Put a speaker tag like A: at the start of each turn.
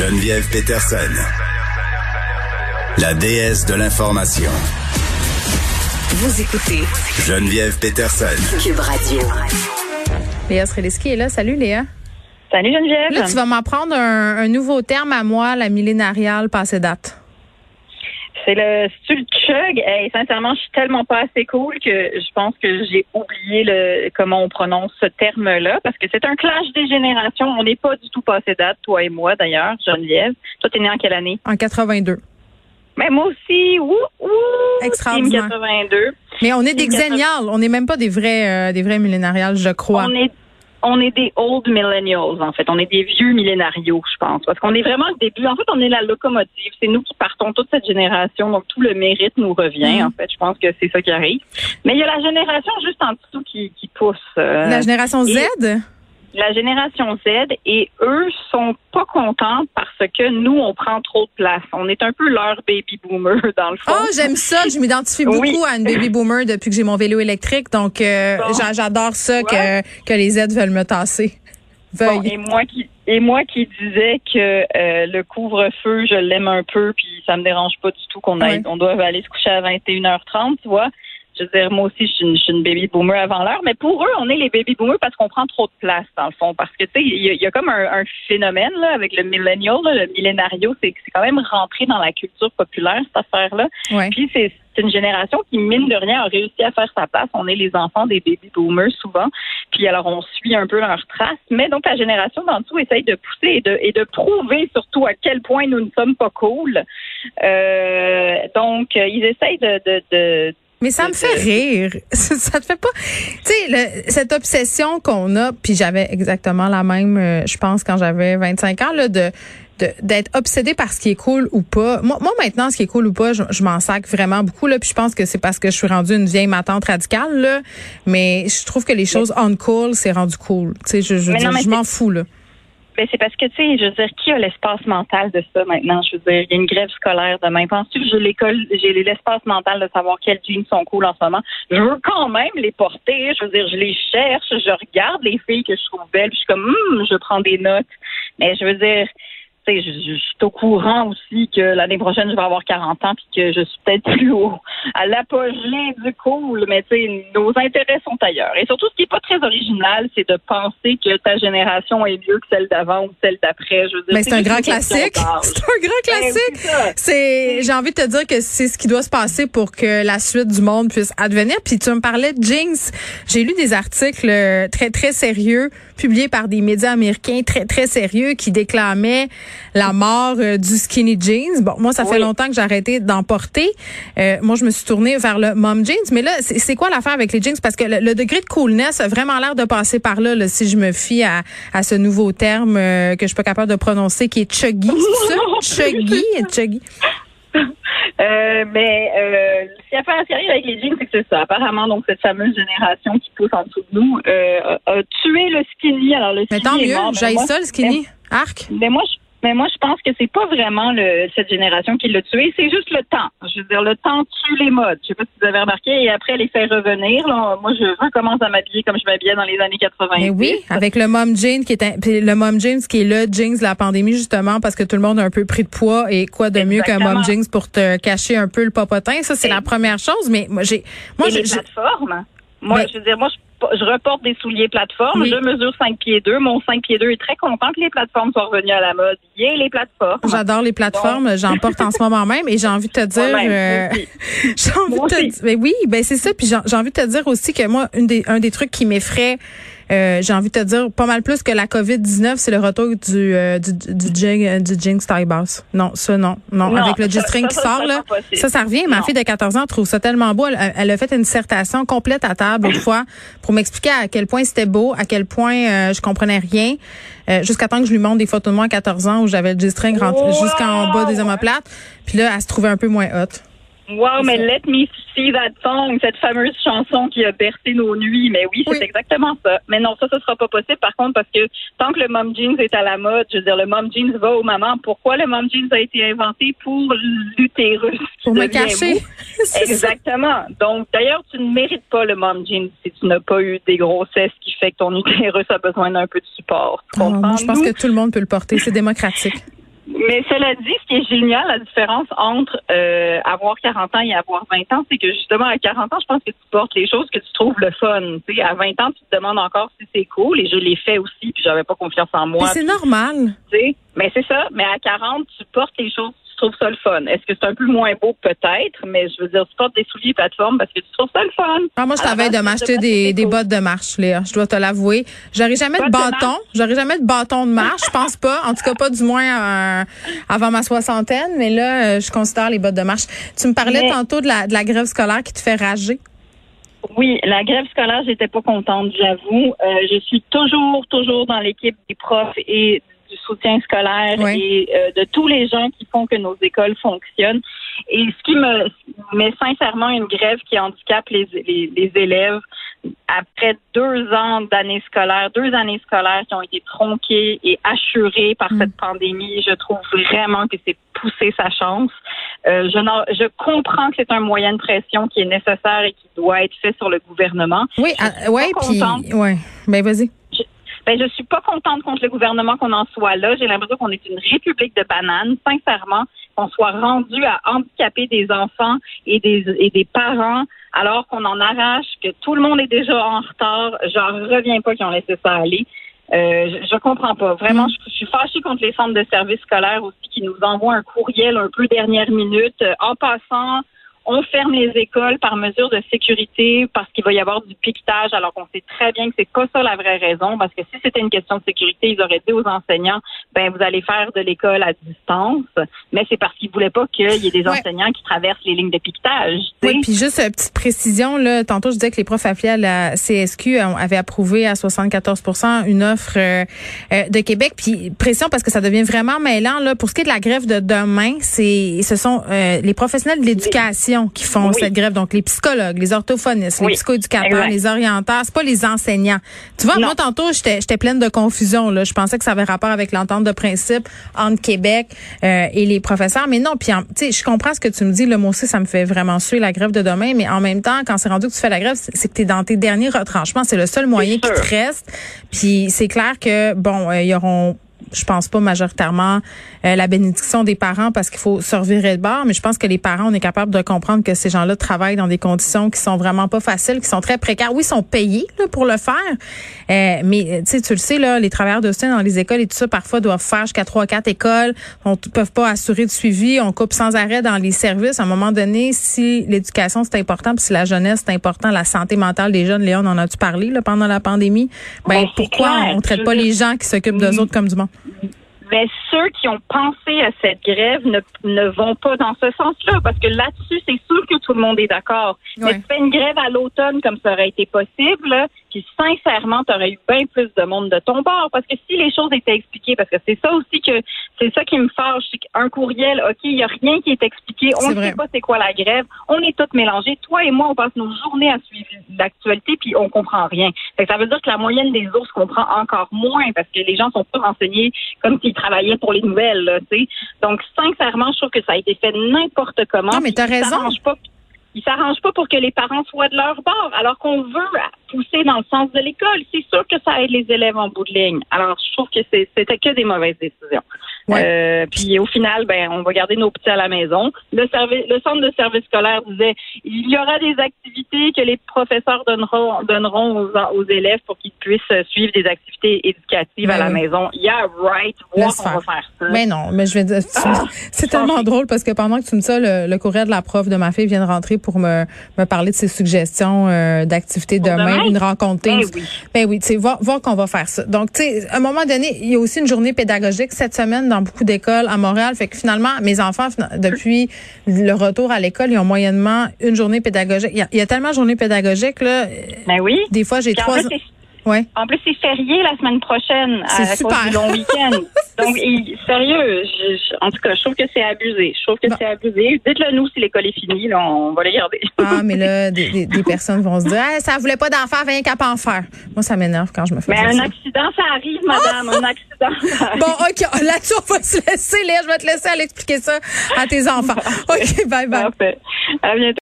A: Geneviève Peterson, la déesse de l'information.
B: Vous écoutez
A: Geneviève Peterson.
B: Cube Radio.
C: Léa Sreliski est là. Salut Léa.
D: Salut Geneviève.
C: Là, tu vas m'apprendre un, un nouveau terme à moi, la millénariale passée date.
D: C'est le style chug. Hey, sincèrement, je suis tellement pas assez cool que je pense que j'ai oublié le comment on prononce ce terme-là parce que c'est un clash des générations. On n'est pas du tout passé date, toi et moi d'ailleurs, Geneviève. Toi, t'es né en quelle année?
C: En 82.
D: Mais moi aussi, ouh, ouh,
C: Extraordinaire.
D: Team 82.
C: Mais on est des
D: Team 80.
C: xénials. On n'est même pas des vrais, euh, des vrais millénariales, je crois.
D: On est on est des old millennials, en fait. On est des vieux millénarios, je pense. Parce qu'on est vraiment le début. En fait, on est la locomotive. C'est nous qui partons toute cette génération. Donc, tout le mérite nous revient,
C: Mhm.
D: en fait. Je pense que c'est ça qui arrive. Mais il y a la génération juste en dessous qui, qui pousse. euh,
C: La génération Z?
D: et- la génération Z et eux sont pas contents parce que nous, on prend trop de place. On est un peu leur baby boomer, dans le fond.
C: Oh, j'aime ça. Je m'identifie beaucoup
D: Oui.
C: à une baby boomer depuis que j'ai mon vélo électrique. Donc, euh,
D: Bon.
C: j'adore ça que, que les Z veulent me tasser.
D: Bon, et moi qui et moi qui disais que euh, le couvre-feu, je l'aime un peu, puis ça me dérange pas du tout qu'on aille,
C: Ouais.
D: on doit aller se coucher à 21h30, tu vois. Je veux dire, moi aussi, je suis une, je suis une baby boomer avant l'heure, mais pour eux, on est les baby boomers parce qu'on prend trop de place, dans le fond. Parce que, tu sais, il y, a- il y a comme un, un phénomène là, avec le millennial, là, le millénario, c'est quand même rentré dans la culture populaire, cette affaire-là.
C: Ouais.
D: Puis c'est c'est une génération qui, mine de rien, a réussi à faire sa place. On est les enfants des baby boomers souvent. Puis alors, on suit un peu leurs traces. Mais donc, la génération d'en dessous essaye de pousser et de, et de prouver surtout à quel point nous ne sommes pas cool. Euh, donc, ils essayent de... de, de
C: Mais ça me fait rire. ça te fait pas. Tu sais, cette obsession qu'on a, puis j'avais exactement la même, euh, je pense, quand j'avais 25 ans, là, de d'être obsédé par ce qui est cool ou pas. Moi, moi maintenant, ce qui est cool ou pas, je, je m'en sac vraiment beaucoup là. Puis je pense que c'est parce que je suis rendue une vieille matante radicale là. Mais je trouve que les choses on cool, c'est rendu cool. Tu sais, je, je, je m'en fous là.
D: Ben, c'est parce que, tu sais, je veux dire, qui a l'espace mental de ça maintenant? Je veux dire, il y a une grève scolaire demain. Penses-tu que j'ai l'école, j'ai l'espace mental de savoir quels jeans sont cool en ce moment? Je veux quand même les porter. Je veux dire, je les cherche, je regarde les filles que je trouve belles, puis je suis comme, Hum, je prends des notes. Mais je veux dire, je, je- je suis au courant aussi que l'année prochaine, je vais avoir 40 ans puis que je suis peut-être plus haut à l'apogée du cool, mais tu sais, nos intérêts sont ailleurs. Et surtout, ce qui est pas très original, c'est de penser que ta génération est mieux que celle d'avant ou celle d'après. Je veux dire,
C: Mais c'est un
D: juste
C: grand classique. C'est un grand
D: Ben,
C: classique.
D: c'est
C: j'ai envie de te dire que c'est ce qui doit se passer pour que la suite du monde puisse advenir. Puis tu me parlais de Jinx. J'ai lu des articles euh, très très sérieux publiés par des médias américains très très sérieux qui déclamaient la mort euh, du skinny jeans. Bon, moi ça fait longtemps que j'ai arrêté d'en porter. Euh, moi je me suis tournée vers le mom jeans. Mais là c'est quoi l'affaire avec les jeans? Parce que le, le degré de coolness a vraiment l'air de passer par là, là, si je me fie à, à ce nouveau terme euh, que je suis pas capable de prononcer qui est chuggy, c'est ça? Chuggy, chuggy.
D: Euh, mais euh, ce qui a fait un sérieux avec les jeans, c'est que c'est ça. Apparemment, donc cette fameuse génération qui pousse en dessous de nous euh, a, a tué le skinny. Alors le
C: Mais
D: skinny
C: tant
D: est
C: mieux,
D: mort. Mais
C: j'ai
D: moi,
C: ça le skinny. Arc?
D: Mais moi, je, mais moi, je pense que c'est pas vraiment le, cette génération qui l'a tué, c'est juste le temps. Je veux dire, le temps tue les modes. Je sais pas si vous avez remarqué, et après les faire revenir. Là, moi, je recommence à m'habiller comme je m'habillais dans les années 80.
C: Mais oui, avec le mom jean qui est un- le mom jeans qui est le jeans de la pandémie justement parce que tout le monde a un peu pris de poids et quoi de mieux qu'un mom jeans pour te cacher un peu le popotin, ça c'est la première chose mais moi j'ai moi
D: plateformes. Moi,
C: Mais-
D: je veux dire, moi, je, je reporte des souliers plateformes.
C: Oui.
D: Je mesure 5 pieds 2. Mon 5 pieds 2 est très content que les plateformes soient revenues à la mode. Yeah, les plateformes.
C: J'adore les plateformes, j'en porte en ce moment même et j'ai envie de te dire euh, j'ai envie
D: Moi
C: de te
D: aussi.
C: dire mais oui, ben c'est ça puis j'ai j'ai envie de te dire aussi que moi une des un des trucs qui m'effraie euh, j'ai envie de te dire pas mal plus que la Covid-19, c'est le retour du euh, du du jean euh, du jean taille basse. Non, ça non. Non,
D: Non,
C: avec le G-string qui sort là. Ça ça revient, ma
D: Non.
C: fille de 14 ans trouve ça tellement beau, elle, elle a fait une dissertation complète à table une fois pour m'expliquer à quel point c'était beau, à quel point euh, je comprenais rien. euh, jusqu'à temps que je lui montre des photos de moi à 14 ans où j'avais le G-string rentré
D: Wow!
C: jusqu'en bas des omoplates. Puis là, elle se trouvait un peu moins hot.
D: Wow, mais Let Me See That Song, cette fameuse chanson qui a bercé nos nuits. Mais oui, c'est
C: Oui.
D: exactement ça. Mais non, ça, ce sera pas possible. Par contre, parce que tant que le mom jeans est à la mode, je veux dire, le mom jeans va aux mamans. Pourquoi le mom jeans a été inventé pour l'utérus?
C: Pour me cacher.
D: Exactement. Donc, d'ailleurs, tu ne mérites pas le mom jeans si tu n'as pas eu des grossesses qui fait que ton utérus a besoin d'un peu de support. Tu
C: Oh, moi,
D: comprends?
C: je pense
D: Nous,
C: que tout le monde peut le porter. C'est démocratique.
D: Mais cela dit, ce qui est génial, la différence entre euh, avoir 40 ans et avoir 20 ans, c'est que justement, à 40 ans, je pense que tu portes les choses que tu trouves le fun. sais, à 20 ans, tu te demandes encore si c'est cool, et je l'ai fait aussi, puis j'avais pas confiance en moi.
C: c'est normal.
D: Mais c'est ça. Mais à 40, tu portes les choses trouve ça le fun. Est-ce que c'est un peu moins beau? Peut-être, mais je veux dire, tu portes des souliers plateforme parce que tu trouves ça le fun.
C: Ah, moi, je t'avais de m'acheter des, des bottes de marche, Léa. Je dois te l'avouer. J'aurais jamais de bâton. J'aurais jamais de bâton de marche. Je pense pas. En tout cas, pas du moins euh, avant ma soixantaine. Mais là, euh, je considère les bottes de marche. Tu me parlais tantôt de la, de la grève scolaire qui te fait rager.
D: Oui, la grève scolaire, j'étais pas contente, j'avoue. Euh, je suis toujours, toujours dans l'équipe des profs et du soutien scolaire et euh, de tous les gens qui font que nos écoles fonctionnent. Et ce qui me met sincèrement une grève qui handicape les, les, élèves après deux ans d'années scolaires, deux années scolaires qui ont été tronquées et assurées par mm. cette pandémie, je trouve vraiment que c'est pousser sa chance. Euh, je, je comprends que c'est un moyen de pression qui est nécessaire et qui doit être fait sur le gouvernement.
C: Oui, ah, ouais, puis ouais, ben vas-y.
D: Ben, je suis pas contente contre le gouvernement qu'on en soit là. J'ai l'impression qu'on est une république de bananes, sincèrement, qu'on soit rendu à handicaper des enfants et des, et des parents alors qu'on en arrache, que tout le monde est déjà en retard. J'en reviens pas qu'ils ont laissé ça aller. Euh, je, je comprends pas. Vraiment, je, suis fâchée contre les centres de services scolaires aussi qui nous envoient un courriel un peu dernière minute. Euh, en passant, on ferme les écoles par mesure de sécurité parce qu'il va y avoir du piquetage, alors qu'on sait très bien que c'est pas ça la vraie raison, parce que si c'était une question de sécurité, ils auraient dit aux enseignants, ben vous allez faire de l'école à distance, mais c'est parce qu'ils voulaient pas qu'il y ait des enseignants qui traversent les lignes de piquetage.
C: Oui, puis juste une petite précision là, tantôt je disais que les profs affiliés à la CSQ avaient approuvé à 74% une offre euh, euh, de Québec, puis pression parce que ça devient vraiment mêlant là. Pour ce qui est de la grève de demain, c'est ce sont euh, les professionnels de l'éducation qui font cette grève. Donc, les psychologues, les orthophonistes, les psychoéducateurs, les orienteurs, c'est pas les enseignants. Tu vois, moi, tantôt, j'étais pleine de confusion. Là. Je pensais que ça avait rapport avec l'entente de principe entre Québec euh, et les professeurs. Mais non, puis, tu sais, je comprends ce que tu me dis. Le mot aussi, ça me fait vraiment suer la grève de demain. Mais en même temps, quand c'est rendu que tu fais la grève, c'est que tu es dans tes derniers retranchements. C'est le seul moyen qui te reste. Puis, c'est clair que, bon, euh, ils auront je pense pas majoritairement euh, la bénédiction des parents parce qu'il faut se revirer de bord, mais je pense que les parents, on est capable de comprendre que ces gens-là travaillent dans des conditions qui sont vraiment pas faciles, qui sont très précaires. Oui, ils sont payés là, pour le faire, euh, mais tu tu le sais, là, les travailleurs de soutien dans les écoles et tout ça, parfois doivent faire jusqu'à trois, quatre écoles, on ne peuvent pas assurer de suivi, on coupe sans arrêt dans les services. À un moment donné, si l'éducation c'est important, puis si la jeunesse c'est important, la santé mentale des jeunes, Léon, on en a-tu parlé là, pendant la pandémie? Ben, ben pourquoi on traite pas les gens qui s'occupent d'eux autres comme du monde?
D: Mais ceux qui ont pensé à cette grève ne, ne vont pas dans ce sens-là, parce que là-dessus, c'est sûr que tout le monde est d'accord. Mais tu fais une grève à l'automne comme ça aurait été possible, puis sincèrement, tu aurais eu bien plus de monde de ton bord. Parce que si les choses étaient expliquées, parce que c'est ça aussi que c'est ça qui me fâche, c'est qu'un courriel, OK, il n'y a rien qui est expliqué, on ne sait pas c'est quoi la grève, on est tous mélangés. Toi et moi, on passe nos journées à suivre l'actualité, puis on comprend rien. ça veut dire que la moyenne des autres comprend encore moins parce que les gens sont pas renseignés comme s'ils travaillaient pour les nouvelles, tu sais. Donc, sincèrement, je trouve que ça a été fait n'importe comment.
C: Non, mais t'as raison.
D: Pas, ils s'arrangent pas pour que les parents soient de leur bord, alors qu'on veut pousser dans le sens de l'école. C'est sûr que ça aide les élèves en bout de ligne. Alors, je trouve que c'était que des mauvaises décisions. Euh, puis au final, ben, on va garder nos petits à la maison. Le, service, le centre de service scolaire disait il y aura des activités que les professeurs donneront, donneront aux, aux élèves pour qu'ils puissent suivre des activités éducatives à la maison. Yeah, right. Voir on va faire ça.
C: Mais non, mais je vais dire, ah, c'est tellement drôle parce que pendant que tu me dis ça, le, le courrier de la prof de ma fille vient de rentrer pour me, me parler de ses suggestions euh, d'activités demain, une rencontre. Ben oui, ben oui tu sais, voir, voir qu'on va faire ça. Donc, tu sais, à un moment donné, il y a aussi une journée pédagogique cette semaine dans beaucoup d'écoles à Montréal. Fait que finalement, mes enfants, depuis le retour à l'école, ils ont moyennement une journée pédagogique. Il y a, tellement de journées pédagogiques, là.
D: Ben oui.
C: Des fois, j'ai trois...
D: Ouais. En plus, c'est férié la semaine prochaine à, cause du long week-end. Donc, sérieux, en tout cas, je trouve que c'est abusé. Je trouve que c'est abusé. Dites-le nous si l'école est finie, là, on va les garder.
C: ah, mais là, des, des, personnes vont se dire, ah, ça voulait pas d'enfants, rien qu'à pas en faire. Moi, ça m'énerve quand je me fais
D: Mais un accident, ça arrive, madame. Un accident.
C: Bon, OK. Là-dessus, on va se laisser, Léa. Je vais te laisser aller expliquer ça à tes enfants. OK, bye bye.
D: Parfait. À bientôt.